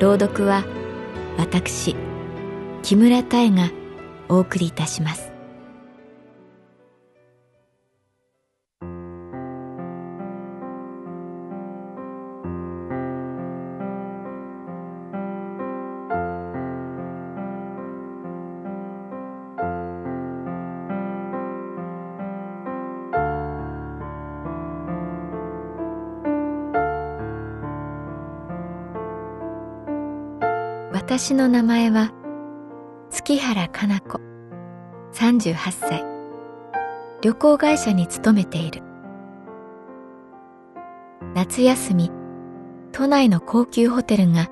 朗読は私木村多江がお送りいたします。私の名前は月原かな子。38歳。旅行会社に勤めている。夏休み都内の高級ホテルが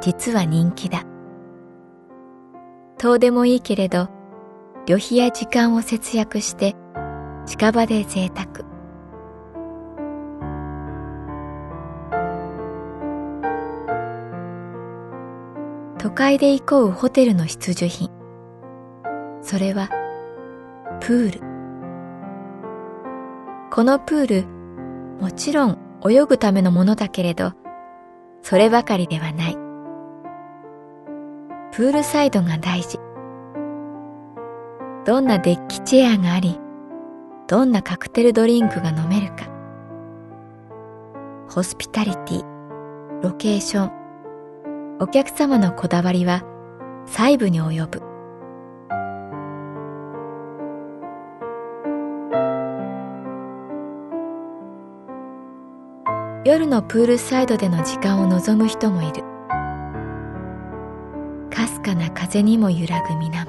実は人気だ。遠でもいいけれど旅費や時間を節約して近場で贅沢。都会で行こうホテルの必需品。それはプール。このプールもちろん泳ぐためのものだけれどそればかりではない。プールサイドが大事。どんなデッキチェアがありどんなカクテルドリンクが飲めるか。ホスピタリティロケーション。お客様のこだわりは細部に及ぶ。夜のプールサイドでの時間を望む人もいる。かすかな風にも揺らぐ水面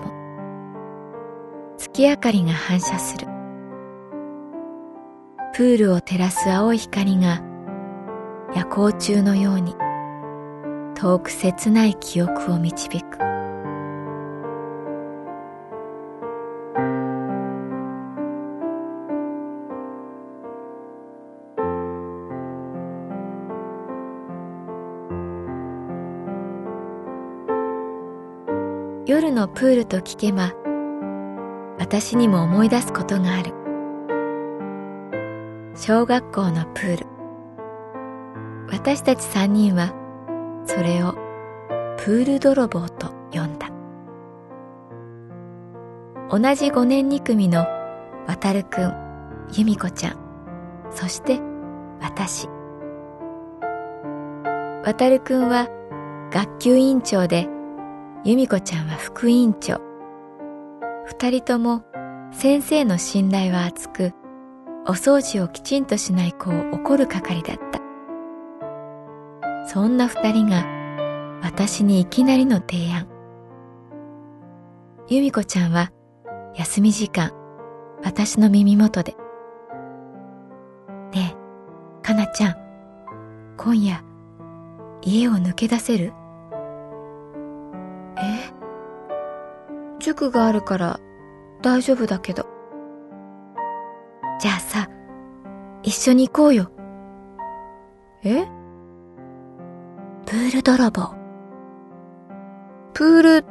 月明かりが反射する。プールを照らす青い光が夜光中のように。遠く切ない記憶を導く。夜のプールと聞けば私にも思い出すことがある。小学校のプール。私たち三人はそれをプール泥棒と呼んだ。同じ5年2組の渡るくん由美子ちゃんそして私。渡るくんは学級委員長で由美子ちゃんは副委員長。二人とも先生の信頼は厚くお掃除をきちんとしない子を怒る係だった。そんな二人が私にいきなりの提案。由美子ちゃんは休み時間、私の耳元で。ねえ、かなちゃん、今夜、家を抜け出せる？え？塾があるから大丈夫だけど。じゃあさ、一緒に行こうよ。え？プール泥棒。プール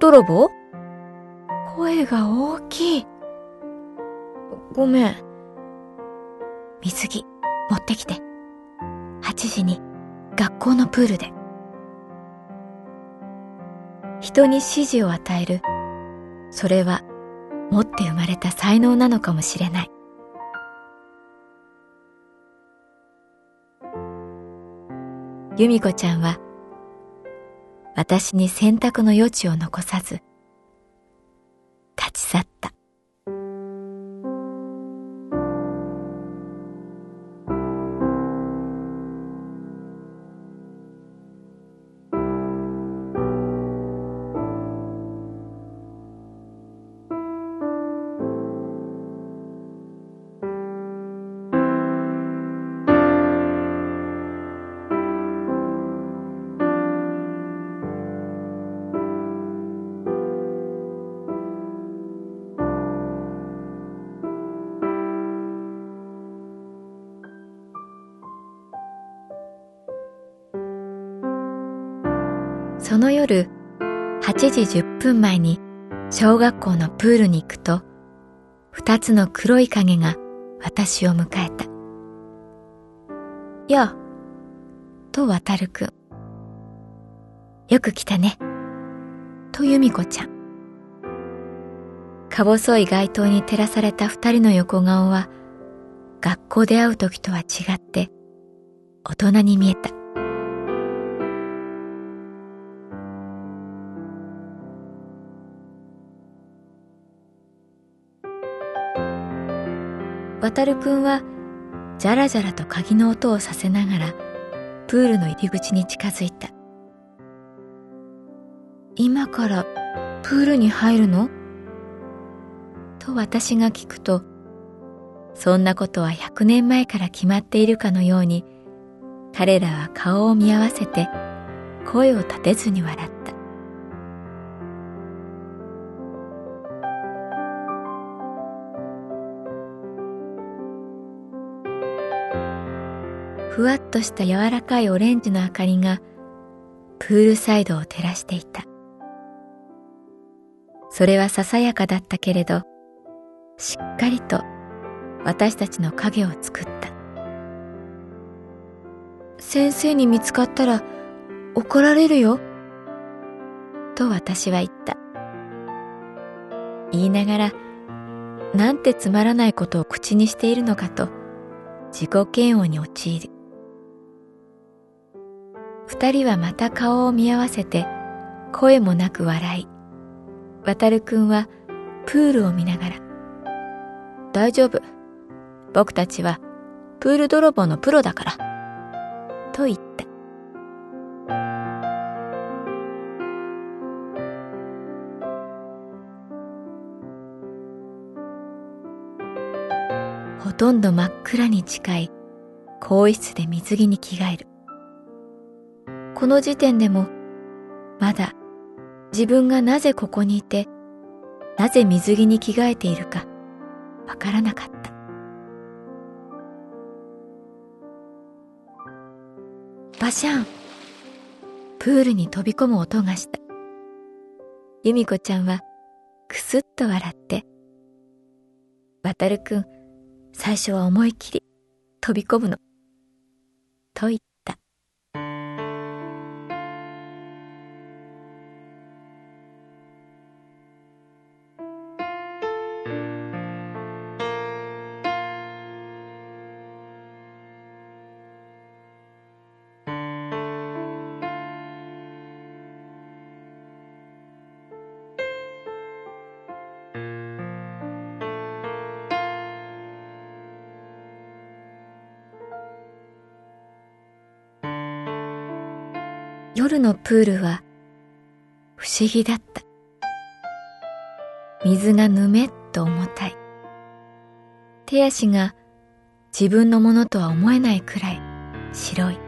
泥棒？声が大きい。ごめん。水着持ってきて。8時に学校のプールで。人に指示を与える。それは持って生まれた才能なのかもしれない。由美子ちゃんは私に選択の余地を残さずその夜、8時10分前に小学校のプールに行くと、二つの黒い影が私を迎えた。やあ、と渡るくん。よく来たね。と由美子ちゃん。か細い街灯に照らされた二人の横顔は、学校で会う時とは違って大人に見えた。渡るくんはじゃらじゃらと鍵の音をさせながらプールの入り口に近づいた。今からプールに入るの？と私が聞くとそんなことは100年前から決まっているかのように彼らは顔を見合わせて声を立てずに笑った。ふわっとした柔らかいオレンジの明かりがプールサイドを照らしていた。それはささやかだったけれど、しっかりと私たちの影を作った。先生に見つかったら怒られるよ。と私は言った。言いながら、なんてつまらないことを口にしているのかと自己嫌悪に陥る。二人はまた顔を見合わせて声もなく笑い。渡るくんはプールを見ながら「大丈夫。僕たちはプール泥棒のプロだから」と言った。ほとんど真っ暗に近い更衣室で水着に着替える。この時点でもまだ自分がなぜここにいてなぜ水着に着替えているかわからなかった。バシャンプールに飛び込む音がした。由美子ちゃんはくすっと笑って「渡るくん最初は思い切り飛び込むの」と言った。夜のプールは不思議だった。水がぬめっと重たい。手足が自分のものとは思えないくらい白い。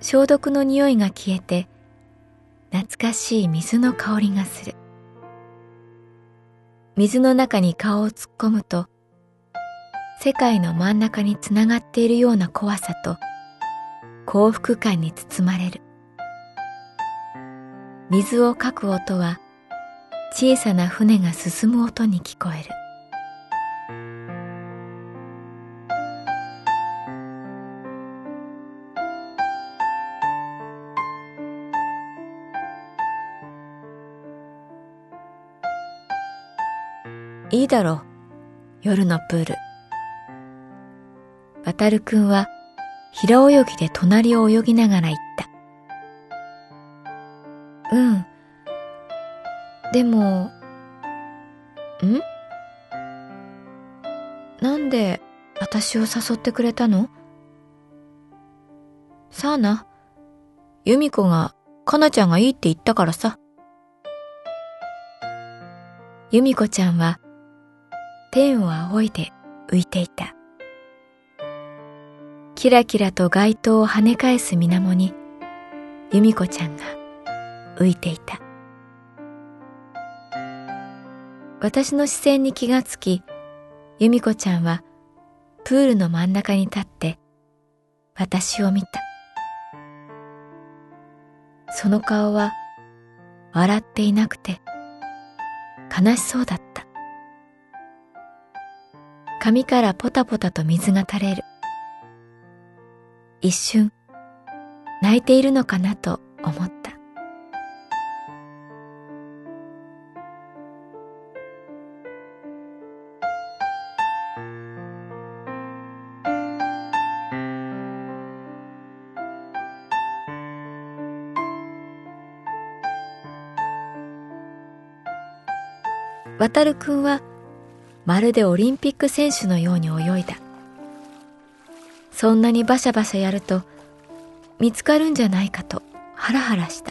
消毒の匂いが消えて懐かしい水の香りがする。水の中に顔を突っ込むと世界の真ん中につながっているような怖さと幸福感に包まれる。水をかく音は小さな船が進む音に聞こえる。いいだろう。夜のプール。渡るくんは平泳ぎで隣を泳ぎながら言った。うん。でも、ん？なんで私を誘ってくれたの？さあな。由美子が、かなちゃんがいいって言ったからさ。由美子ちゃんは、天を仰いで浮いていた。キラキラと街灯を跳ね返す水面に、由美子ちゃんが浮いていた。私の視線に気がつき、由美子ちゃんはプールの真ん中に立って私を見た。その顔は笑っていなくて悲しそうだった。髪からポタポタと水が垂れる。一瞬泣いているのかなと思った。渡るくんはまるでオリンピック選手のように泳いだ。そんなにバシャバシャやると見つかるんじゃないかとハラハラした。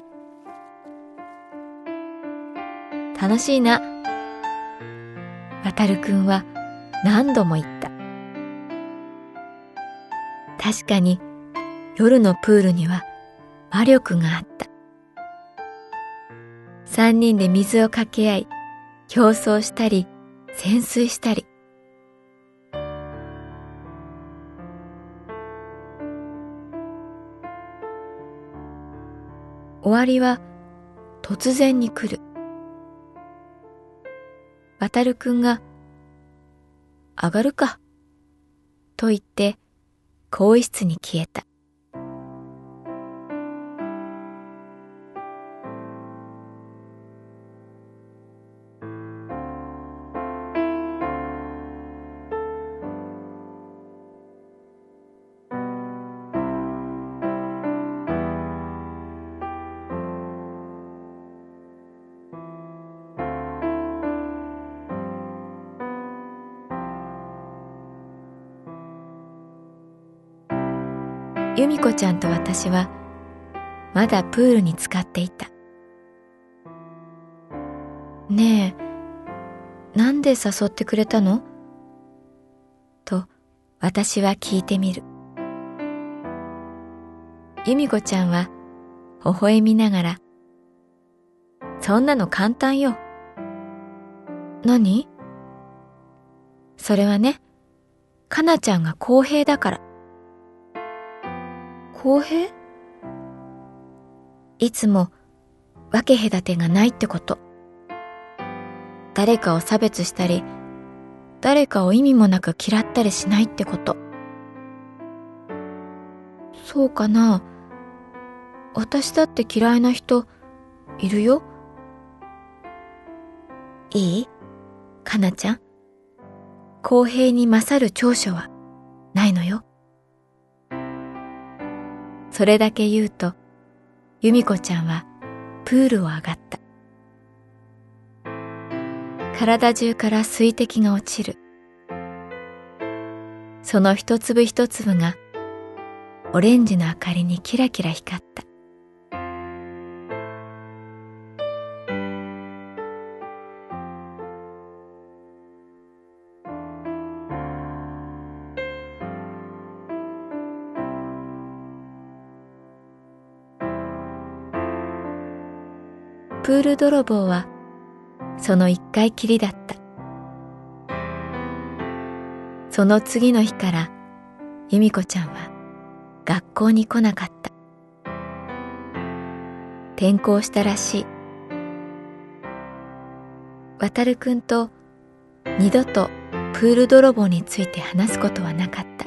楽しいな。渡るくんは何度も言った。確かに夜のプールには魔力があった。三人で水をかけ合い、競争したり、潜水したり。終わりは突然に来る。渡るくんが、上がるか、と言って更衣室に消えた。由美子ちゃんと私はまだプールに浸かっていた。ねえ、なんで誘ってくれたの？と私は聞いてみる。由美子ちゃんは微笑みながら、そんなの簡単よ。何？それはね、かなちゃんが公平だから。公平？いつも分け隔てがないってこと。誰かを差別したり、誰かを意味もなく嫌ったりしないってこと。そうかな？私だって嫌いな人いるよ？いい？かなちゃん？公平に勝る長所はないのよ。それだけ言うと、由美子ちゃんはプールを上がった。体中から水滴が落ちる。その一粒一粒がオレンジの明かりにキラキラ光った。プール泥棒はその一回きりだった。その次の日から由美子ちゃんは学校に来なかった。転校したらしい。渡るくんと二度とプール泥棒について話すことはなかった。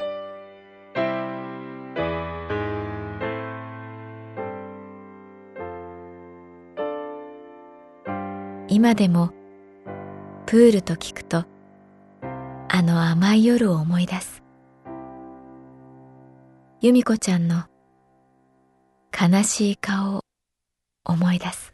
今でもプールと聞くとあの甘い夜を思い出す。由美子ちゃんの悲しい顔を思い出す。